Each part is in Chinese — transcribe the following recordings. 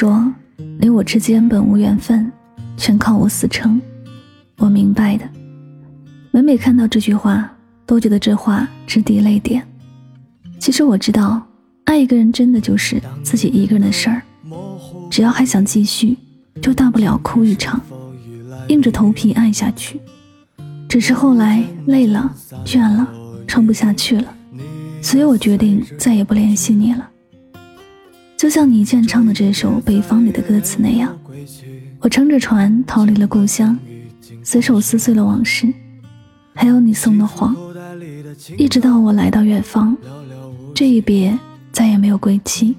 说你我之间本无缘分，全靠我死撑。我明白的。每每看到这句话，都觉得这话直滴泪点。其实我知道，爱一个人真的就是自己一个人的事儿。只要还想继续，就大不了哭一场，硬着头皮爱下去。只是后来累了、倦了、撑不下去了，所以我决定再也不联系你了。就像倪健唱的这首《北方》里的歌词那样，我乘着船逃离了故乡，随手撕碎了往事，还有你送的谎，一直到我来到远方，这一别再也没有归期。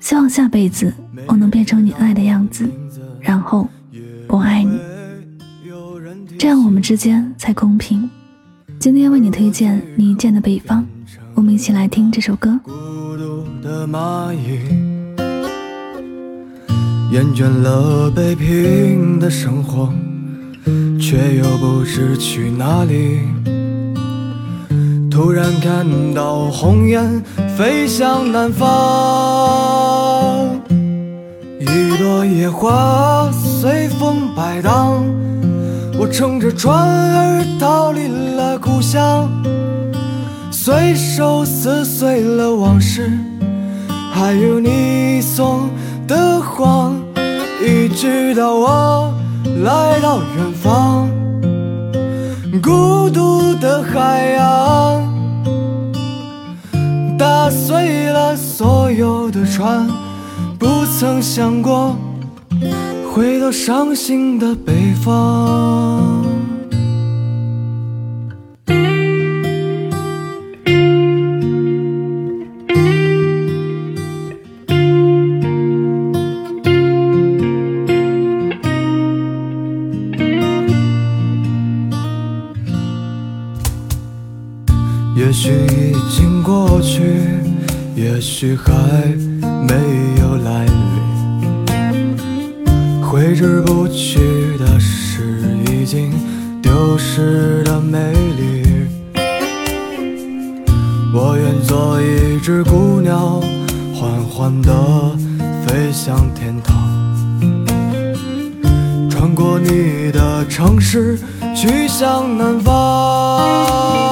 希望下辈子我能变成你爱的样子，然后我爱你，这样我们之间才公平。今天为你推荐倪健的《北方》，我们一起来听这首歌。孤独的蚂蚁，厌倦了北平的生活，却又不知去哪里。突然看到鸿雁飞向南方，一朵野花随风摆荡，我乘着船儿逃离了故乡，随手撕碎了往事，还有你送的谎，一直到我来到远方，孤独的海洋。打碎了所有的船，不曾想过回到伤心的北方。也许已经过去，也许还没有来临。挥之不去的是已经丢失的美丽。我愿做一只孤鸟，缓缓地飞向天堂，穿过你的城市，去向南方。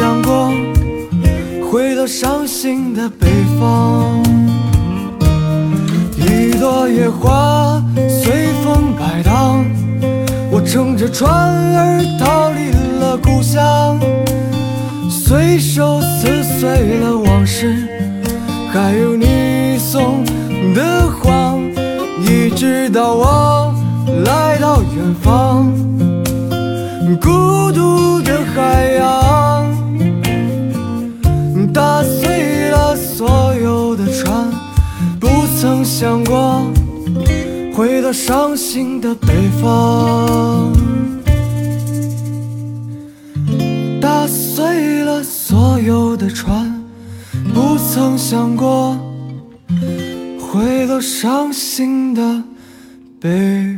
伤心的北方，一朵野花随风摆荡，我乘着船儿逃离了故乡，随手撕碎了往事，还有你送的谎，一直到我来到远方，孤独的海洋。回到伤心的北方。打碎了所有的船，不曾想过回到伤心的北。